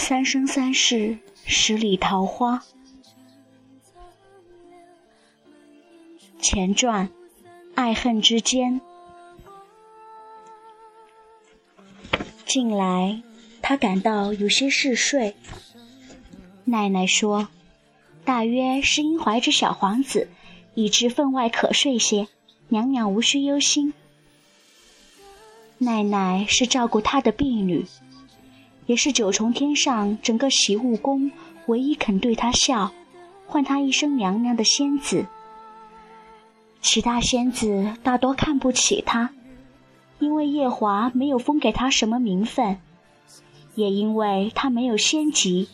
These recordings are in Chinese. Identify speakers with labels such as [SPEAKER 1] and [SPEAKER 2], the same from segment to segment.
[SPEAKER 1] 三生三世十里桃花。前传：爱恨之间。近来，他感到有些嗜睡。奶奶说，大约是因怀着小皇子，以致分外可睡些，娘娘无需忧心。奶奶是照顾他的婢女。也是九重天上整个习武宫唯一肯对他笑、唤他一声娘娘的仙子。其他仙子大多看不起他，因为夜华没有封给他什么名分，也因为他没有仙籍，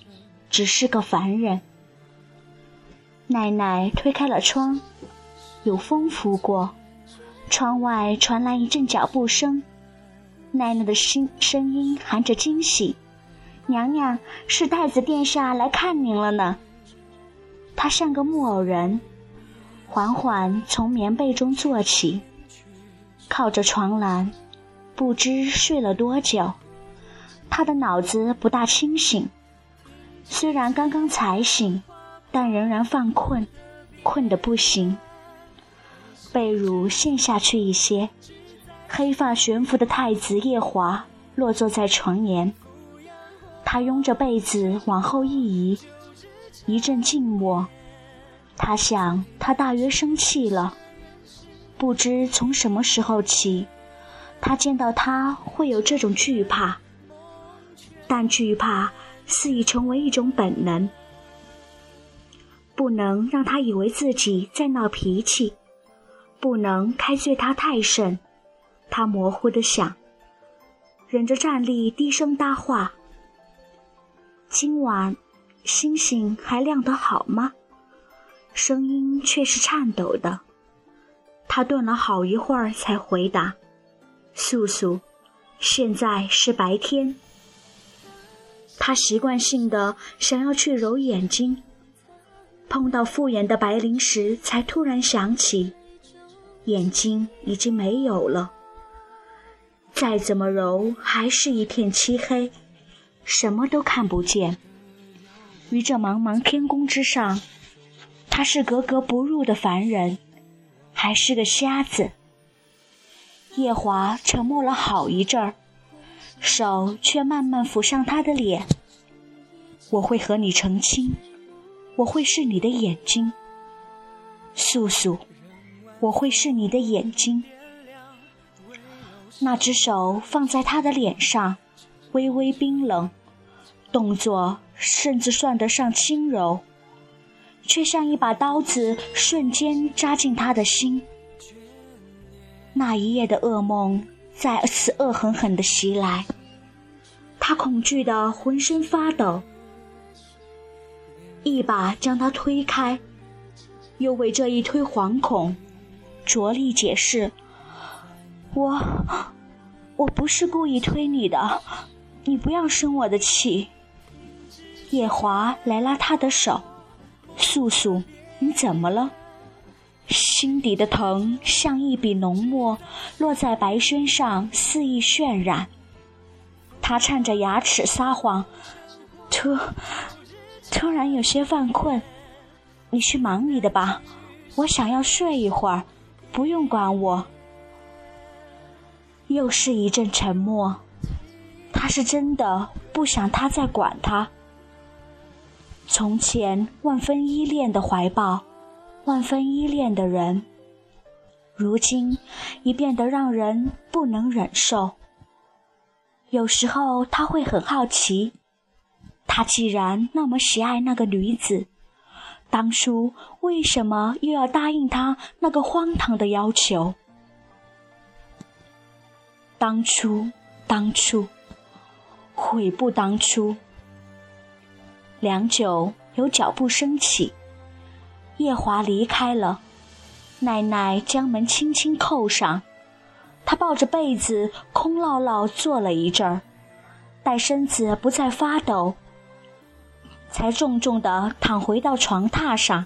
[SPEAKER 1] 只是个凡人。奶奶推开了窗，有风拂过，窗外传来一阵脚步声，奶奶的心声音含着惊喜。娘娘是太子殿下来看您了呢。他像个木偶人，缓缓从棉被中坐起，靠着床栏，不知睡了多久。他的脑子不大清醒，虽然刚刚才醒，但仍然犯困，困得不行。被褥陷下去一些，黑发悬浮的太子夜华落坐在床沿。他拥着被子往后一移，一阵静默。他想，他大约生气了。不知从什么时候起，他见到他会有这种惧怕。但惧怕似已成为一种本能，不能让他以为自己在闹脾气，不能开罪他太甚。他模糊的想，忍着站立，低声搭话。今晚星星还亮得好吗？声音却是颤抖的。他顿了好一会儿，才回答：“素素，现在是白天。”他习惯性的想要去揉眼睛，碰到复眼的白灵时，才突然想起，眼睛已经没有了。再怎么揉，还是一片漆黑。什么都看不见。于这茫茫天宫之上，他是格格不入的凡人，还是个瞎子。夜华沉默了好一阵儿，手却慢慢抚上他的脸。我会和你成亲，我会是你的眼睛，素素，我会是你的眼睛。那只手放在他的脸上。微微冰冷，动作甚至算得上轻柔，却像一把刀子瞬间扎进他的心。那一夜的噩梦再次恶狠狠地袭来，他恐惧得浑身发抖，一把将他推开，又为这一推惶恐，着力解释：“我，我不是故意推你的。”你不要生我的气。夜华来拉他的手，素素，你怎么了？心底的疼像一笔浓墨落在白宣上，肆意渲染。他颤着牙齿撒谎：“突，突然有些犯困，你去忙你的吧，我想要睡一会儿，不用管我。”又是一阵沉默。他是真的不想他再管他。从前万分依恋的怀抱，万分依恋的人，如今已变得让人不能忍受。有时候他会很好奇，他既然那么喜爱那个女子，当初为什么又要答应他那个荒唐的要求？当初，当初。悔不当初。良久，有脚步声起，夜华离开了。奶奶将门轻轻扣上，她抱着被子空落落坐了一阵儿，待身子不再发抖，才重重地躺回到床榻上。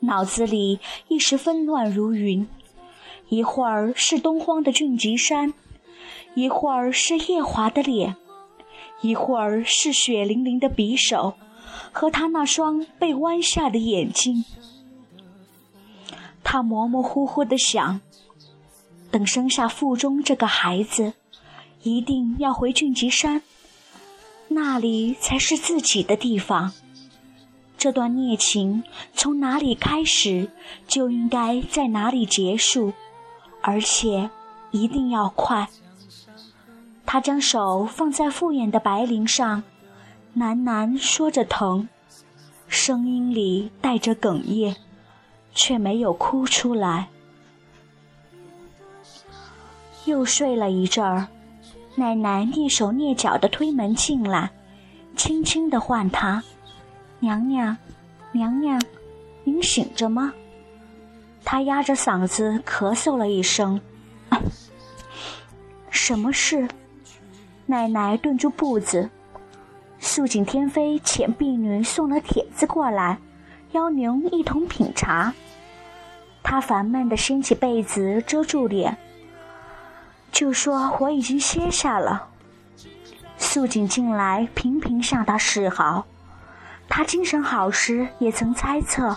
[SPEAKER 1] 脑子里一时纷乱如云，一会儿是东荒的俊极山。一会儿是夜华的脸，一会儿是血淋淋的匕首，和他那双被剜下的眼睛。他模模糊糊的想：等生下腹中这个孩子，一定要回俊吉山，那里才是自己的地方。这段孽情从哪里开始，就应该在哪里结束，而且一定要快。他将手放在复眼的白绫上，喃喃说着疼，声音里带着哽咽，却没有哭出来。又睡了一阵儿，奶奶蹑手蹑脚地推门进来，轻轻地唤他：“娘娘，娘娘，您醒着吗？”他压着嗓子咳嗽了一声：“什么事？”奶奶顿住步子，素锦天妃遣婢女送了帖子过来，邀您一同品茶。她烦闷地掀起被子遮住脸，就说我已经歇下了。素锦进来频频向她示好，她精神好时也曾猜测，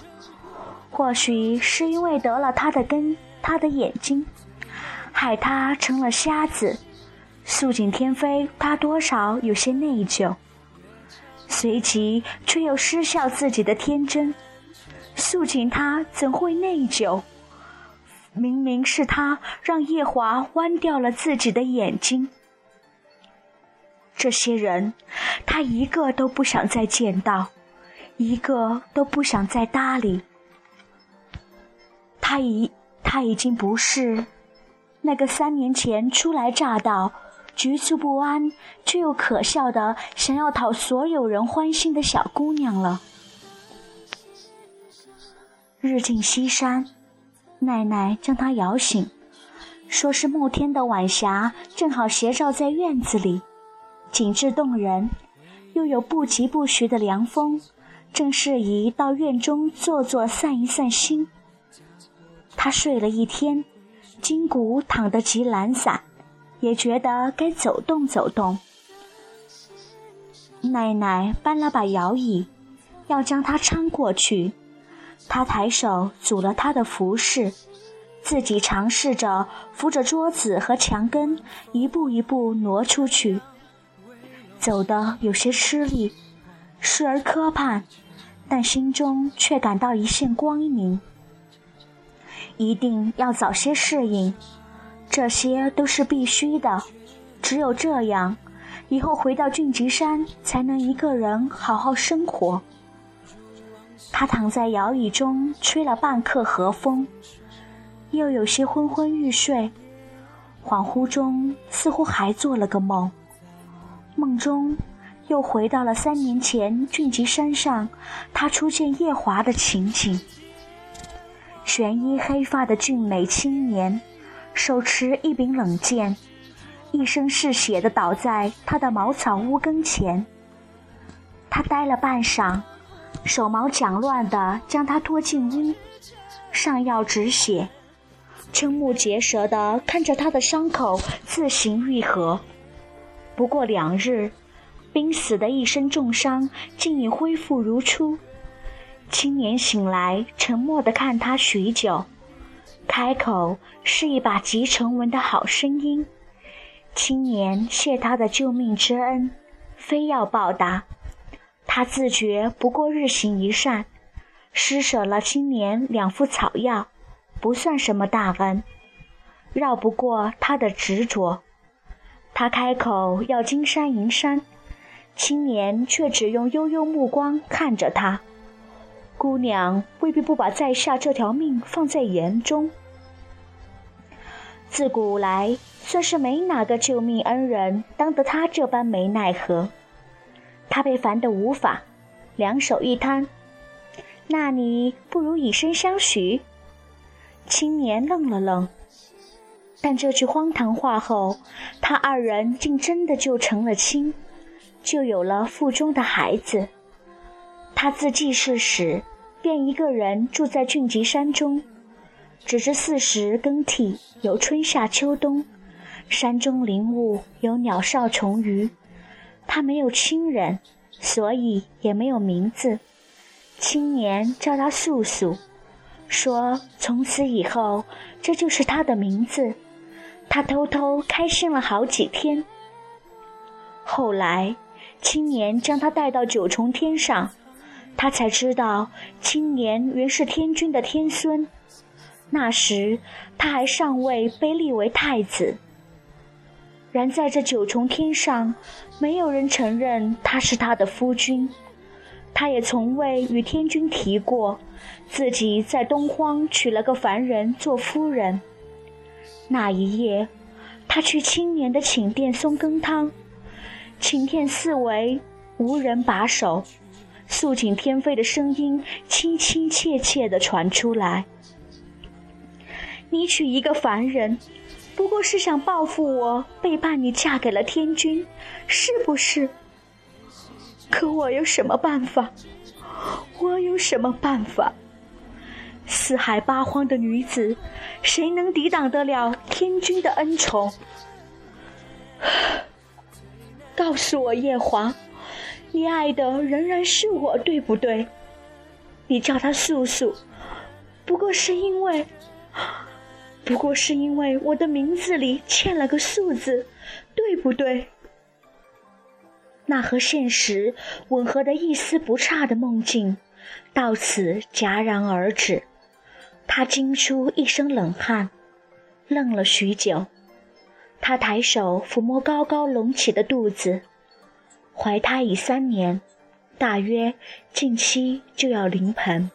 [SPEAKER 1] 或许是因为得了她的根，她的眼睛，害她成了瞎子。素锦天妃，她多少有些内疚，随即却又失笑自己的天真。素锦她怎会内疚？明明是他让夜华剜掉了自己的眼睛。这些人，他一个都不想再见到，一个都不想再搭理。他已，他已经不是那个三年前初来乍到。局促不安却又可笑的想要讨所有人欢心的小姑娘了。日近西山，奶奶将她摇醒，说是暮天的晚霞正好斜照在院子里，景致动人，又有不疾不徐的凉风，正适宜到院中坐坐散一散心。她睡了一天，筋骨躺得极懒散。也觉得该走动走动。奶奶搬了把摇椅，要将他搀过去。他抬手阻了他的服饰，自己尝试着扶着桌子和墙根，一步一步挪出去。走得有些吃力，时而磕绊，但心中却感到一线光明。一定要早些适应。这些都是必须的，只有这样，以后回到俊吉山才能一个人好好生活。他躺在摇椅中吹了半刻和风，又有些昏昏欲睡，恍惚中似乎还做了个梦，梦中又回到了三年前俊吉山上他初见夜华的情景。玄衣黑发的俊美青年。手持一柄冷剑，一身是血的倒在他的茅草屋跟前。他呆了半晌，手忙脚乱地将他拖进屋，上药止血，瞠目结舌地看着他的伤口自行愈合。不过两日，濒死的一身重伤竟已恢复如初。青年醒来，沉默地看他许久。开口是一把极沉稳的好声音。青年谢他的救命之恩，非要报答。他自觉不过日行一善，施舍了青年两副草药，不算什么大恩，绕不过他的执着。他开口要金山银山，青年却只用悠悠目光看着他。姑娘未必不把在下这条命放在眼中。自古来，算是没哪个救命恩人当得他这般没奈何。他被烦得无法，两手一摊：“那你不如以身相许。”青年愣了愣，但这句荒唐话后，他二人竟真的就成了亲，就有了腹中的孩子。他自记事时。便一个人住在俊吉山中，只知四时更替，有春夏秋冬，山中林物有鸟兽虫鱼，他没有亲人，所以也没有名字。青年叫他素素，说从此以后这就是他的名字。他偷偷开心了好几天。后来，青年将他带到九重天上，他才知道青年原是天君的天孙。那时他还尚未被立为太子。然在这九重天上，没有人承认他是他的夫君，他也从未与天君提过自己在东荒娶了个凡人做夫人。那一夜，他去青年的寝殿松羹汤，寝殿四围无人把守，素锦天妃的声音亲亲切切地传出来：“你娶一个凡人。”不过是想报复我背叛你，嫁给了天君，是不是？可我有什么办法？我有什么办法？四海八荒的女子，谁能抵挡得了天君的恩宠？告诉我，夜华，你爱的仍然是我，对不对？你叫他素素，不过是因为……不过是因为我的名字里欠了个“素”字，对不对？那和现实吻合的一丝不差的梦境，到此戛然而止。他惊出一身冷汗，愣了许久。他抬手抚摸高高隆起的肚子，怀胎已三年，大约近期就要临盆。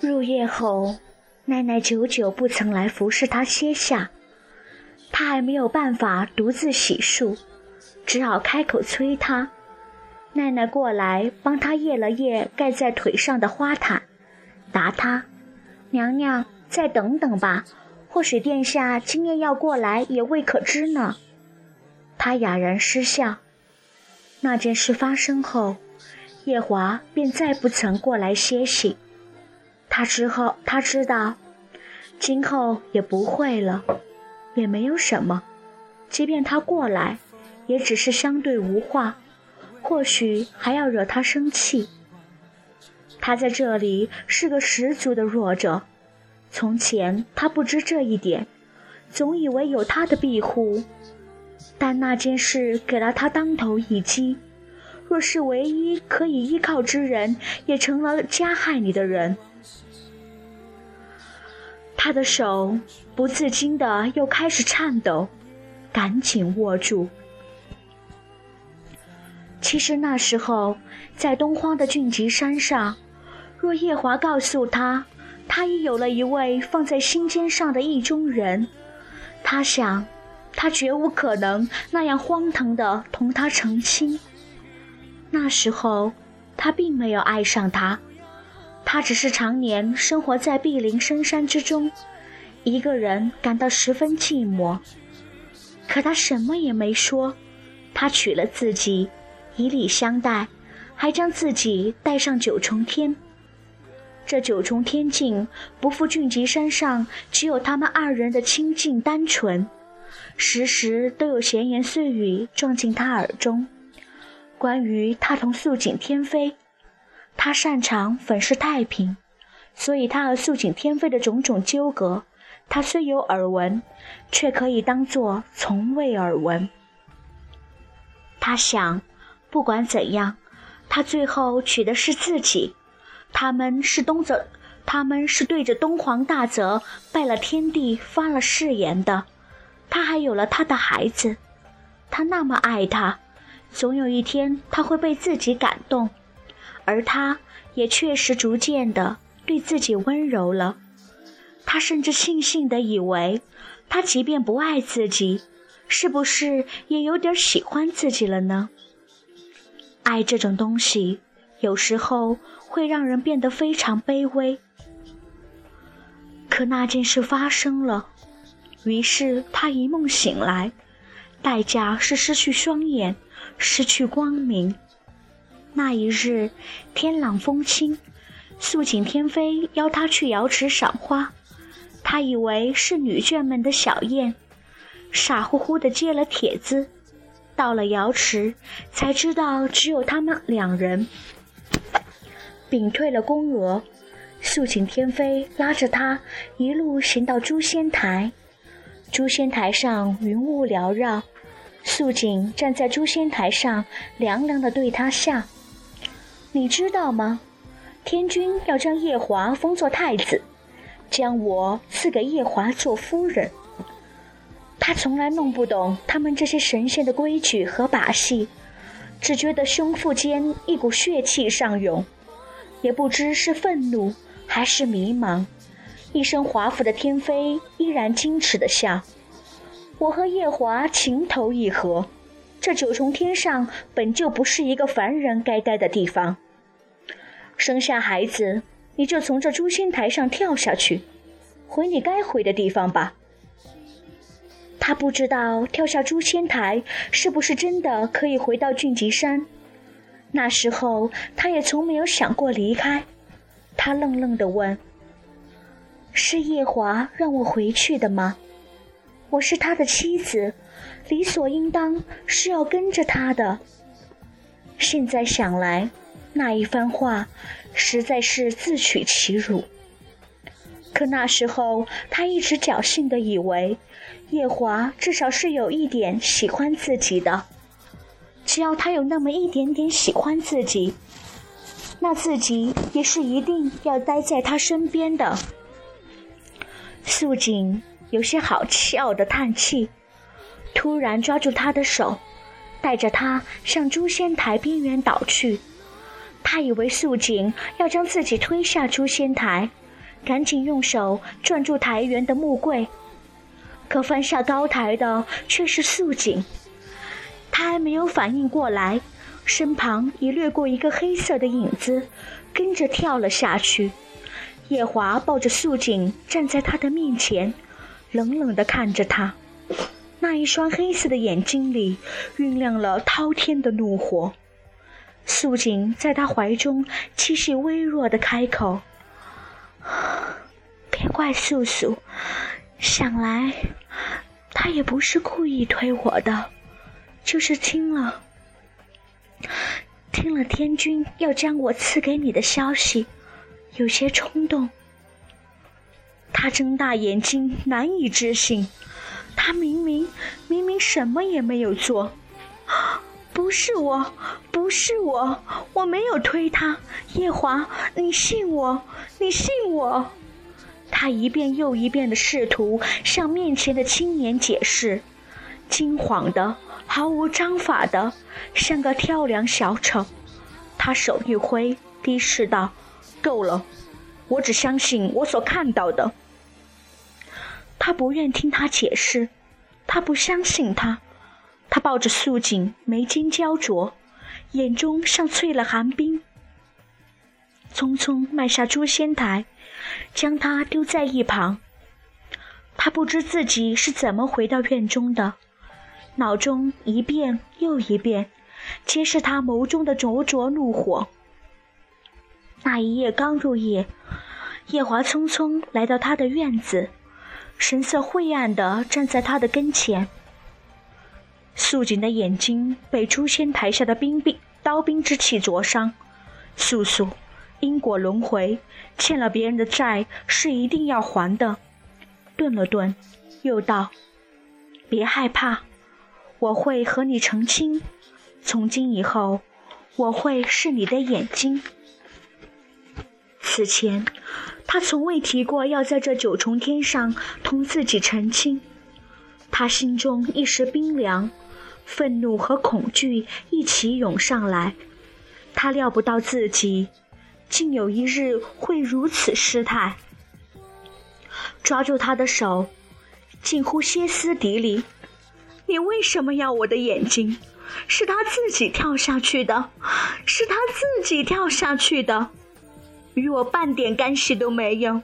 [SPEAKER 1] 入夜后，奈奈久久不曾来服侍他歇下，他还没有办法独自洗漱，只好开口催他。奈奈过来帮他掖了掖盖在腿上的花毯，答他：“娘娘再等等吧，或许殿下今夜要过来也未可知呢。”他哑然失笑。那件事发生后，夜华便再不曾过来歇息。他之后，他知道，今后也不会了，也没有什么。即便他过来，也只是相对无话，或许还要惹他生气。他在这里是个十足的弱者。从前他不知这一点，总以为有他的庇护，但那件事给了他当头一击。若是唯一可以依靠之人，也成了加害你的人。他的手不自禁的又开始颤抖，赶紧握住。其实那时候，在东荒的峻极山上，若夜华告诉他，他已有了一位放在心尖上的意中人，他想，他绝无可能那样荒唐的同他成亲。那时候，他并没有爱上他。他只是常年生活在碧林深山之中，一个人感到十分寂寞。可他什么也没说，他娶了自己，以礼相待，还将自己带上九重天。这九重天境不负峻极山上只有他们二人的清静单纯，时时都有闲言碎语撞进他耳中，关于他同素锦天妃。他擅长粉饰太平，所以他和素锦天妃的种种纠葛，他虽有耳闻，却可以当作从未耳闻。他想，不管怎样，他最后娶的是自己。他们是东泽，他们是对着东皇大泽拜了天地、发了誓言的。他还有了他的孩子，他那么爱他，总有一天他会被自己感动。而他也确实逐渐的对自己温柔了，他甚至庆幸的以为，他即便不爱自己，是不是也有点喜欢自己了呢？爱这种东西，有时候会让人变得非常卑微。可那件事发生了，于是他一梦醒来，代价是失去双眼，失去光明。那一日，天朗风清，素锦天妃邀他去瑶池赏花。他以为是女眷们的小宴，傻乎乎的接了帖子。到了瑶池，才知道只有他们两人。屏退了宫娥，素锦天妃拉着他一路行到诛仙台。诛仙台上云雾缭绕，素锦站在诛仙台上，凉凉的对他笑：“你知道吗？天君要将夜华封作太子，将我赐给夜华做夫人。”他从来弄不懂他们这些神仙的规矩和把戏，只觉得胸腹间一股血气上涌，也不知是愤怒还是迷茫。一身华服的天妃依然矜持的笑：“我和夜华情投意合，这九重天上本就不是一个凡人该待的地方。生下孩子，你就从这诛仙台上跳下去，回你该回的地方吧。”他不知道跳下诛仙台是不是真的可以回到俊极山。那时候他也从没有想过离开。他愣愣地问：“是夜华让我回去的吗？我是他的妻子，理所应当是要跟着他的。”现在想来，那一番话实在是自取其辱。可那时候他一直侥幸地以为。夜华至少是有一点喜欢自己的，只要他有那么一点点喜欢自己，那自己也是一定要待在他身边的。素锦有些好笑的叹气，突然抓住他的手，带着他向诛仙台边缘倒去。他以为素锦要将自己推下诛仙台，赶紧用手攥住台缘的木柜。可翻下高台的却是素锦，他还没有反应过来，身旁已掠过一个黑色的影子，跟着跳了下去。夜华抱着素锦站在他的面前，冷冷地看着他，那一双黑色的眼睛里酝酿了滔天的怒火。素锦在他怀中气息微弱地开口：“别怪素素，想来……”他也不是故意推我的，就是听了听了天君要将我赐给你的消息，有些冲动。他睁大眼睛，难以置信。他明明明明什么也没有做，不是我，不是我，我没有推他。夜华，你信我，你信我。他一遍又一遍的试图向面前的青年解释，惊慌的、毫无章法的，像个跳梁小丑。他手一挥，低视道：“够了，我只相信我所看到的。”他不愿听他解释，他不相信他。他抱着素锦，眉间焦灼，眼中像淬了寒冰，匆匆迈下诛仙台。将他丢在一旁，他不知自己是怎么回到院中的，脑中一遍又一遍，皆是他眸中的灼灼怒火。那一夜刚入夜，夜华匆匆来到他的院子，神色晦暗地站在他的跟前。素锦的眼睛被诛仙台下的冰冰刀兵之气灼伤，素素。因果轮回，欠了别人的债是一定要还的。顿了顿，又道：“别害怕，我会和你成亲。从今以后，我会是你的眼睛。”此前，他从未提过要在这九重天上同自己成亲。他心中一时冰凉，愤怒和恐惧一起涌上来。他料不到自己。竟有一日会如此失态，抓住他的手，近乎歇斯底里：“你为什么要我的眼睛？是他自己跳下去的，是他自己跳下去的，与我半点干系都没有。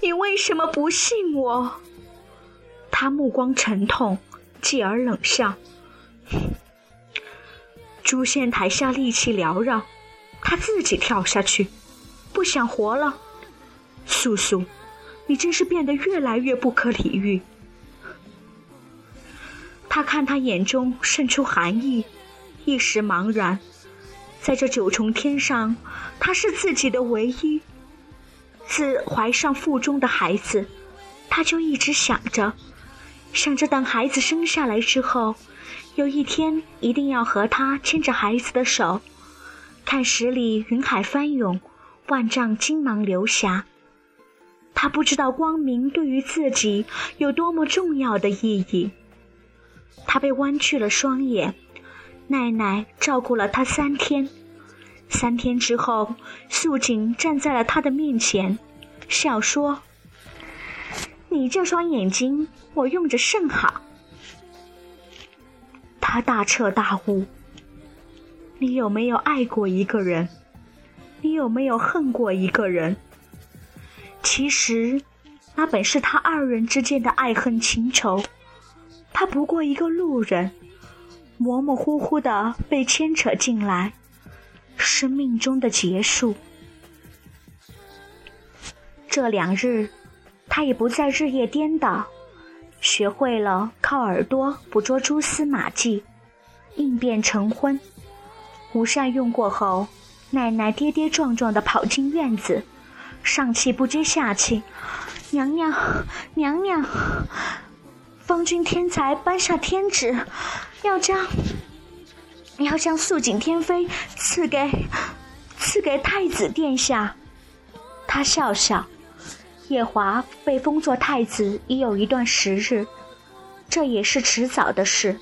[SPEAKER 1] 你为什么不信我？”他目光沉痛，继而冷笑：“诛仙台下戾气缭绕。”他自己跳下去，不想活了。素素，你真是变得越来越不可理喻。他看他眼中渗出寒意，一时茫然。在这九重天上，他是自己的唯一。自怀上腹中的孩子，他就一直想着，想着等孩子生下来之后，有一天一定要和他牵着孩子的手，看十里云海翻涌，万丈金芒流霞。他不知道光明对于自己有多么重要的意义。他被弯曲了双眼。奈奈照顾了他三天，三天之后，素锦站在了他的面前，笑说：“你这双眼睛，我用着甚好。”他大彻大悟：“你有没有爱过一个人？你有没有恨过一个人？其实，那本是他二人之间的爱恨情仇，他不过一个路人。”模模糊糊的被牵扯进来，生命中的结束。这两日，他也不再日夜颠倒，学会了靠耳朵捕捉蛛丝马迹，应变成婚。午膳用过后，奶奶跌跌撞撞的跑进院子，上气不接下气：“娘娘，娘娘，方君天才颁下天旨。”要将要将素锦天妃赐给赐给太子殿下。他笑笑。夜华被封作太子已有一段时日，这也是迟早的事。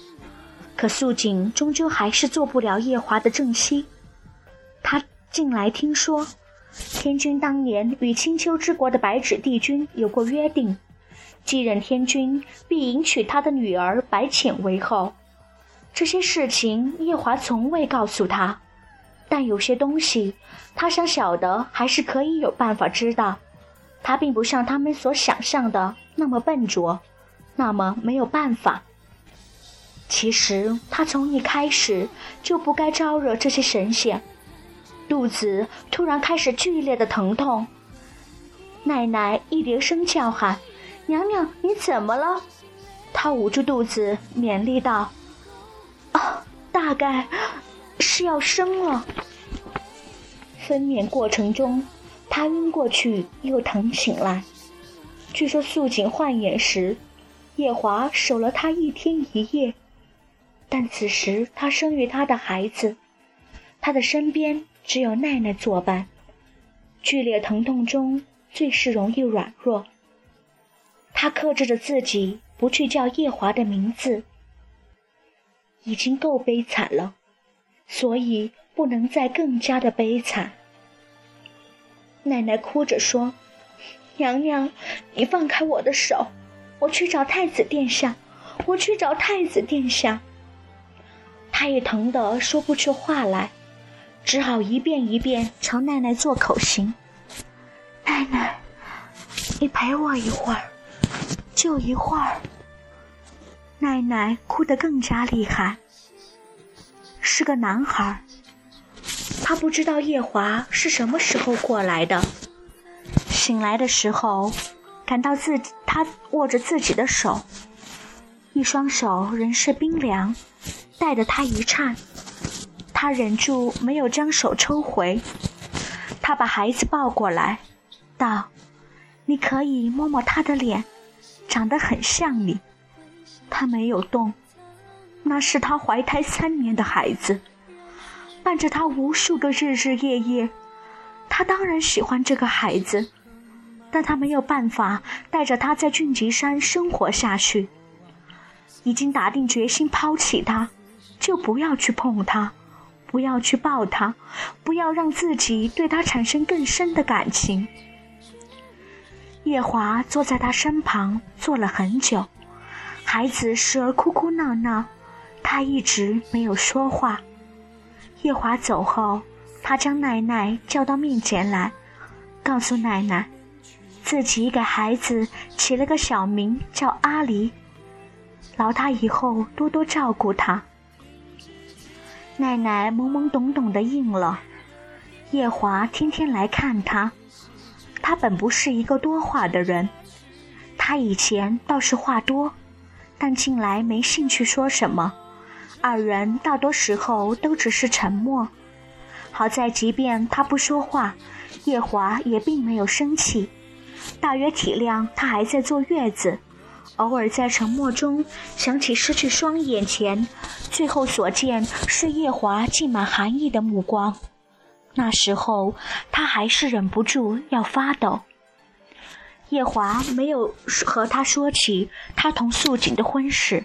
[SPEAKER 1] 可素锦终究还是做不了夜华的正妻。他近来听说，天君当年与青丘之国的白纸帝君有过约定，继任天君必迎娶他的女儿白浅为后。这些事情夜华从未告诉他，但有些东西他想晓得，还是可以有办法知道。他并不像他们所想象的那么笨拙，那么没有办法。其实他从一开始就不该招惹这些神仙。肚子突然开始剧烈的疼痛，奶奶一连声叫喊：“娘娘，你怎么了？”他捂住肚子，勉励道。大概是要生了。分娩过程中，他晕过去，又疼醒来。据说素锦换眼时，夜华守了他一天一夜。但此时他生育他的孩子，他的身边只有奈奈作伴。剧烈疼痛中，最是容易软弱。他克制着自己，不去叫夜华的名字。已经够悲惨了，所以不能再更加的悲惨。奶奶哭着说：“娘娘，你放开我的手，我去找太子殿下，我去找太子殿下。”他也疼得说不出话来，只好一遍一遍朝奶奶做口型：“奶奶，你陪我一会儿，就一会儿。”奈奈哭得更加厉害。是个男孩，他不知道夜华是什么时候过来的。醒来的时候，感到自己他握着自己的手，一双手仍是冰凉，带得他一颤。他忍住没有将手抽回，他把孩子抱过来，道：“你可以摸摸他的脸，长得很像你。”他没有动，那是他怀胎三年的孩子，伴着他无数个日日夜夜。他当然喜欢这个孩子，但他没有办法带着他在俊吉山生活下去。已经打定决心抛弃他，就不要去碰他，不要去抱他，不要让自己对他产生更深的感情。夜华坐在他身旁，坐了很久。孩子时而哭哭闹闹，他一直没有说话。夜华走后，他将奶奶叫到面前来，告诉奶奶，自己给孩子起了个小名叫阿离，劳他以后多多照顾他。奶奶懵懵懂懂的应了。夜华天天来看他，他本不是一个多话的人，他以前倒是话多。但近来没兴趣说什么。二人大多时候都只是沉默。好在，即便他不说话，夜华也并没有生气，大约体谅他还在坐月子，偶尔在沉默中想起失去双眼前，最后所见是夜华浸满寒意的目光。那时候，他还是忍不住要发抖。叶华没有和他说起他同素锦的婚事，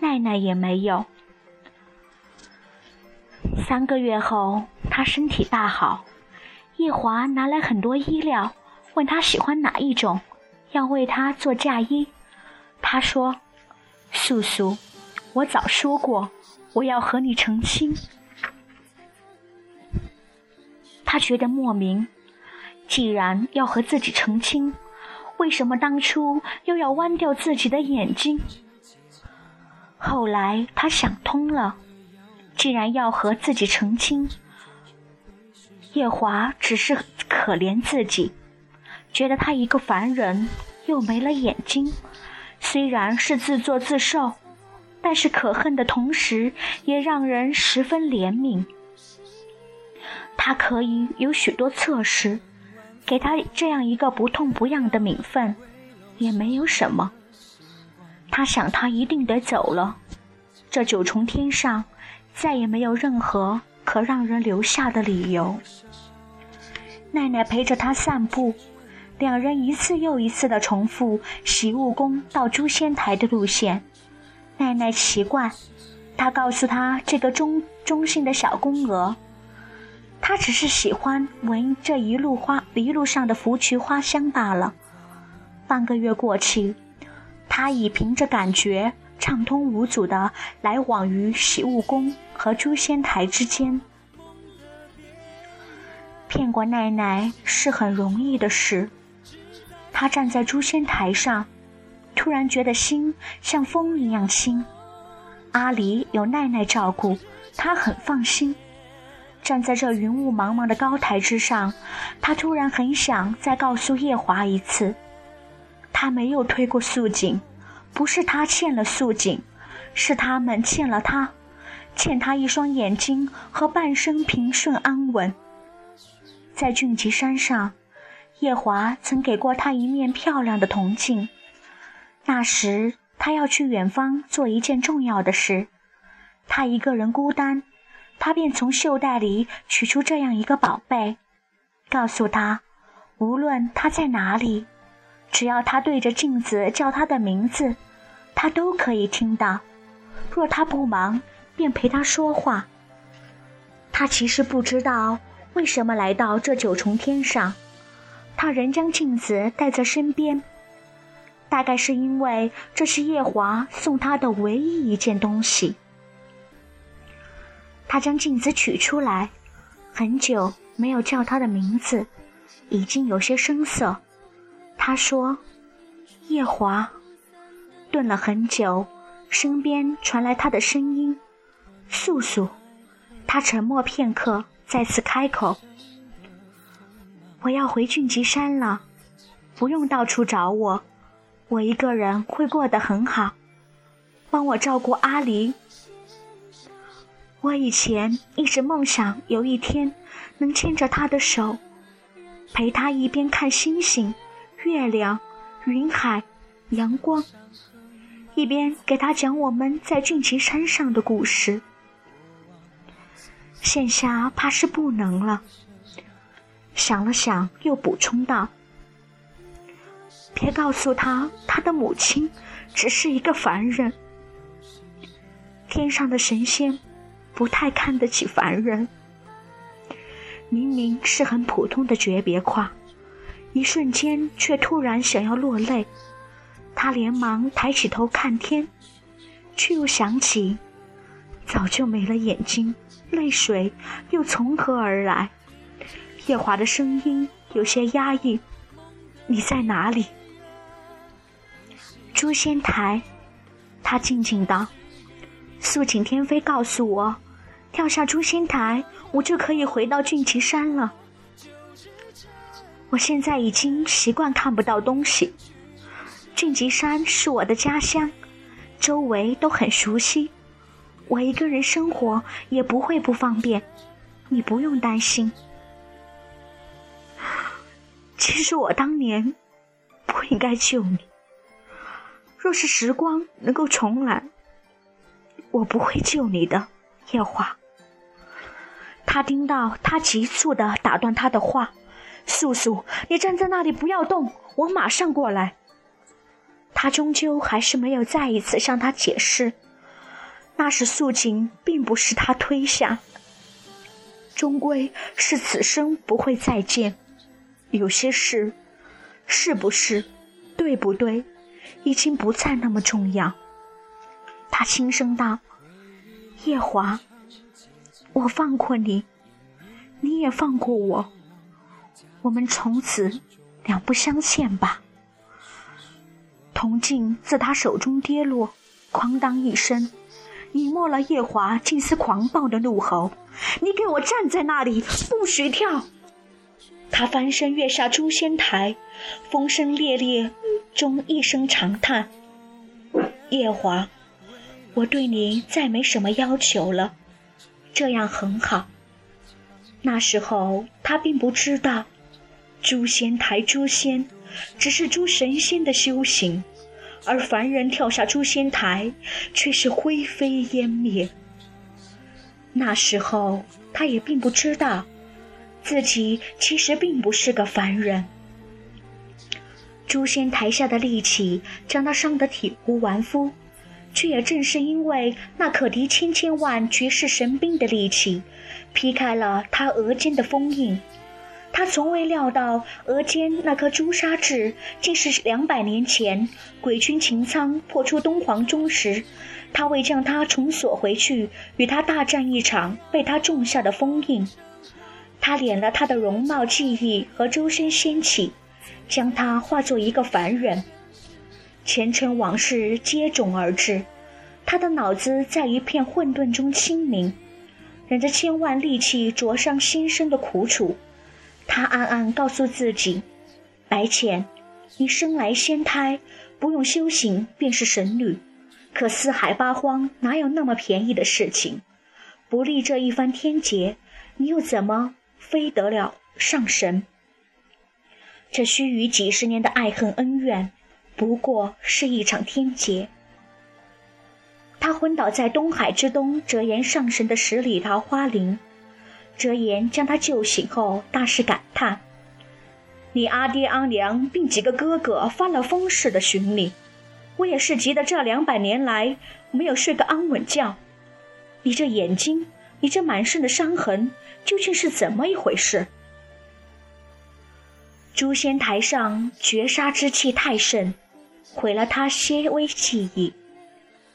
[SPEAKER 1] 奈奈也没有。三个月后，他身体大好。叶华拿来很多衣料，问他喜欢哪一种，要为他做嫁衣。他说：“素素，我早说过，我要和你成亲。”他觉得莫名，既然要和自己成亲，为什么当初又要弯掉自己的眼睛？后来他想通了。既然要和自己成亲，夜华只是可怜自己，觉得他一个凡人又没了眼睛，虽然是自作自受，但是可恨的同时也让人十分怜悯。他可以有许多测试，给他这样一个不痛不痒的名分，也没有什么。他想，他一定得走了，这九重天上。再也没有任何可让人留下的理由。奈奈陪着他散步，两人一次又一次的重复习武宫到诛仙台的路线。奈奈奇怪，他告诉他这个中中性的小宫娥，他只是喜欢闻这一路花一路上的芙蕖花香罢了。半个月过去，他已凭着感觉。畅通无阻的来往于洗雾宫和诛仙台之间，骗过奈奈是很容易的事。他站在诛仙台上，突然觉得心像风一样轻。阿离有奈奈照顾，他很放心。站在这云雾茫茫的高台之上，他突然很想再告诉夜华一次，他没有推过素锦。不是他欠了素锦，是他们欠了他，欠他一双眼睛和半生平顺安稳。在俊极山上，夜华曾给过他一面漂亮的铜镜，那时他要去远方做一件重要的事，他一个人孤单，他便从袖袋里取出这样一个宝贝，告诉他，无论他在哪里。只要他对着镜子叫他的名字，他都可以听到。若他不忙，便陪他说话。他其实不知道为什么来到这九重天上，他仍将镜子带在身边。大概是因为这是夜华送他的唯一一件东西。他将镜子取出来，很久没有叫他的名字，已经有些生涩。他说：“夜华。”顿了很久，身边传来他的声音：“素素。”他沉默片刻，再次开口：“我要回俊极山了，不用到处找我，我一个人会过得很好。帮我照顾阿离。我以前一直梦想有一天能牵着他的手，陪他一边看星星。”月亮、云海、阳光，一边给他讲我们在俊奇山上的故事。现下怕是不能了。想了想，又补充道：“别告诉他，他的母亲只是一个凡人。天上的神仙不太看得起凡人。明明是很普通的诀别话。”一瞬间，却突然想要落泪。他连忙抬起头看天，却又想起，早就没了眼睛，泪水又从何而来？夜华的声音有些压抑：“你在哪里？”诛仙台，他静静道：“素锦天妃告诉我，跳下诛仙台，我就可以回到俊奇山了。”我现在已经习惯看不到东西。俊极山是我的家乡，周围都很熟悉，我一个人生活也不会不方便，你不用担心。其实我当年不应该救你。若是时光能够重来，我不会救你的，夜华。他听到他急促的打断他的话：“素素，你站在那里不要动，我马上过来。”他终究还是没有再一次向他解释，那时素锦并不是他推下，终归是此生不会再见。有些事，是不是，对不对？已经不再那么重要。他轻声道：“夜华，我放过你，你也放过我，我们从此两不相欠吧。”铜镜自他手中跌落，哐当一声，隐没了夜华近似狂暴的怒吼：“你给我站在那里，不许跳！”他翻身跃下诛仙台，风声烈烈。中一声长叹：“夜华，我对你再没什么要求了，这样很好。”那时候他并不知道，诛仙台诛仙只是诸神仙的修行，而凡人跳下诛仙台却是灰飞烟灭。那时候他也并不知道，自己其实并不是个凡人。诛仙台下的戾气将他伤得体无完肤，却也正是因为那可敌千千万绝世神兵的戾气，劈开了他额间的封印。他从未料到额间那颗朱砂痣，竟是两百年前鬼君秦苍破出东皇钟时，他为将他重锁回去，与他大战一场，被他种下的封印。他敛了他的容貌、记忆和周身仙气。将他化作一个凡人，前尘往事接踵而至，他的脑子在一片混沌中清明，忍着千万戾气灼伤心生的苦楚，他暗暗告诉自己：白浅，你生来仙胎，不用修行便是神女，可四海八荒哪有那么便宜的事情？不历这一番天劫，你又怎么飞得了上神？这须臾几十年的爱恨恩怨，不过是一场天劫。他昏倒在东海之东折颜上神的十里桃花林，折颜将他救醒后，大是感叹：“你阿爹阿娘并几个哥哥发了疯似的寻你，我也是急得这两百年来没有睡个安稳觉。你这眼睛，你这满身的伤痕，究竟是怎么一回事？”诛仙台上绝杀之气太盛，毁了他些微记忆。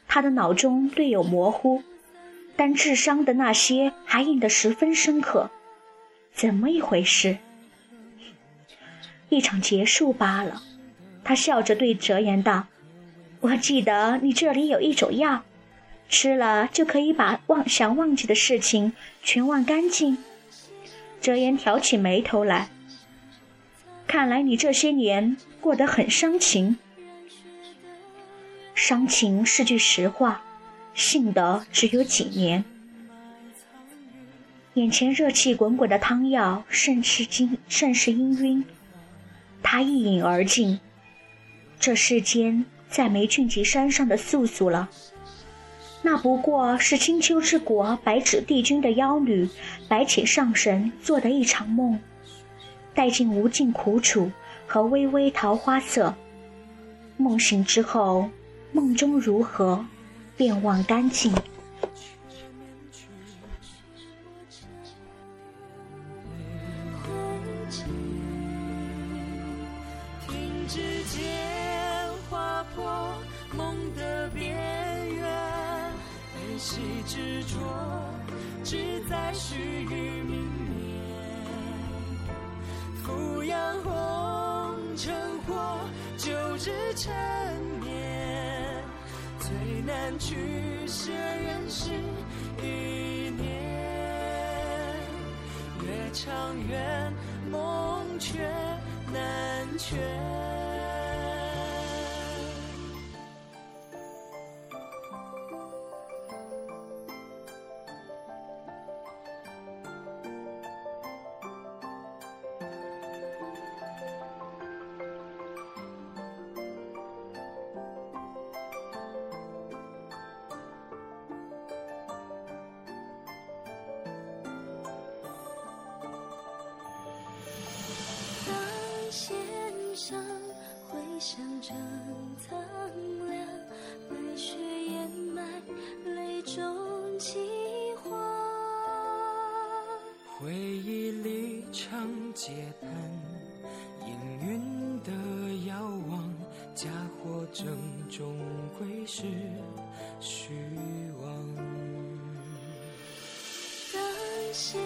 [SPEAKER 1] 他的脑中略有模糊，但智商的那些还印得十分深刻。怎么一回事？一场结束罢了。他笑着对哲言道：“我记得你这里有一种药，吃了就可以把忘想忘记的事情全忘干净。”哲言挑起眉头来。看来你这些年过得很伤情。伤情是句实话，信得只有几年。眼前热气滚滚的汤药甚是惊，甚是氤氲。他一饮而尽。这世间再没俊极山上的素素了，那不过是青丘之国白纸帝君的妖女白浅上神做的一场梦。带尽无尽苦楚和微微桃花色，梦醒之后，梦中如何，便忘干净。
[SPEAKER 2] 听指尖划破梦的边缘，悲喜执着，只在须臾明。俯仰红尘祸，旧日陈年，最难取舍人世一念。越长远梦却难全。
[SPEAKER 3] 想成苍凉，白雪掩埋泪中凄惶。
[SPEAKER 2] 回忆里常嗟叹，氤氲的遥望，假货正终归是虚妄。
[SPEAKER 3] 当弦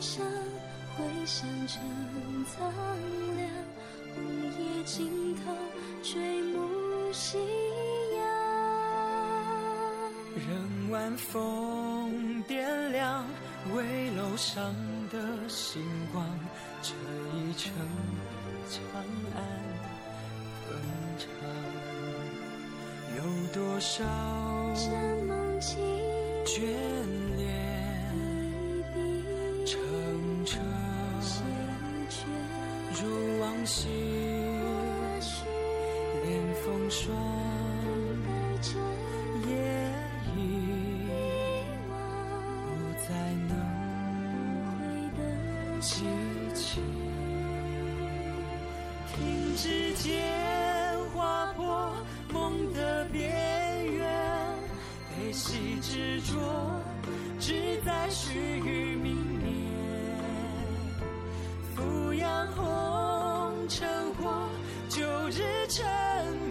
[SPEAKER 3] 上回响成苍凉，红叶尽头追暮夕阳。
[SPEAKER 2] 任晚风点亮危楼上的星光，这一程长安更长。有多少
[SPEAKER 3] 的
[SPEAKER 2] 记起，停止间划破梦的边缘，悲喜执着只在须臾泯灭。俯仰红尘或旧日沉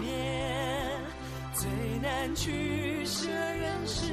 [SPEAKER 2] 绵，最难取舍人世